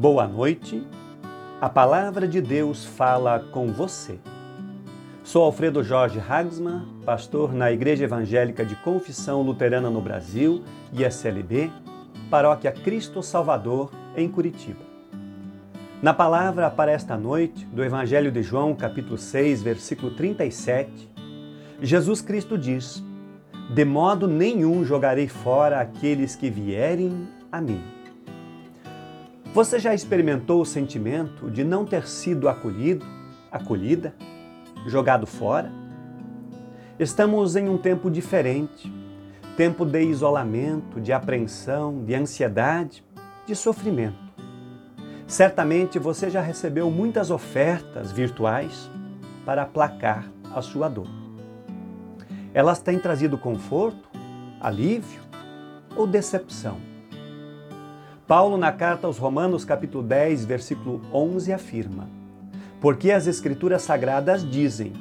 Boa noite. A palavra de Deus fala com você. Sou Alfredo Jorge Hagsman, pastor na Igreja Evangélica de Confissão Luterana no Brasil, ISLB, Paróquia Cristo Salvador, em Curitiba. Na palavra para esta noite, do Evangelho de João, capítulo 6, versículo 37, Jesus Cristo diz: De modo nenhum jogarei fora aqueles que vierem a mim. Você já experimentou o sentimento de não ter sido acolhido, acolhida, jogado fora? Estamos em um tempo diferente, tempo de isolamento, de apreensão, de ansiedade, de sofrimento. Certamente você já recebeu muitas ofertas virtuais para aplacar a sua dor. Elas têm trazido conforto, alívio ou decepção? Paulo, na carta aos Romanos, capítulo 10, versículo 11, afirma: Porque as Escrituras Sagradas dizem: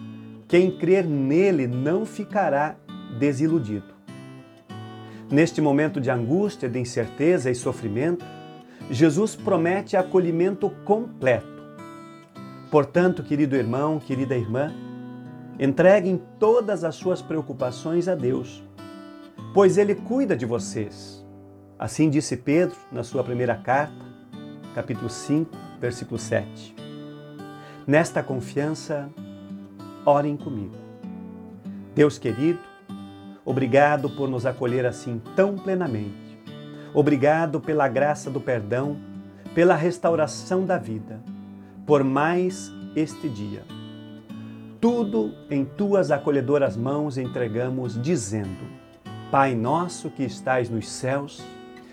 quem crer nele não ficará desiludido. Neste momento de angústia, de incerteza e sofrimento, Jesus promete acolhimento completo. Portanto, querido irmão, querida irmã, entreguem todas as suas preocupações a Deus, pois Ele cuida de vocês Assim disse Pedro na sua primeira carta, capítulo 5, versículo 7. Nesta confiança, orem comigo. Deus querido, obrigado por nos acolher assim tão plenamente. Obrigado pela graça do perdão, pela restauração da vida, por mais este dia. Tudo em tuas acolhedoras mãos entregamos, dizendo: Pai nosso que estais nos céus,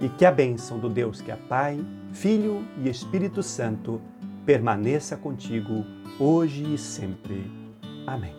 e que a bênção do Deus que é Pai, Filho e Espírito Santo permaneça contigo hoje e sempre. Amém.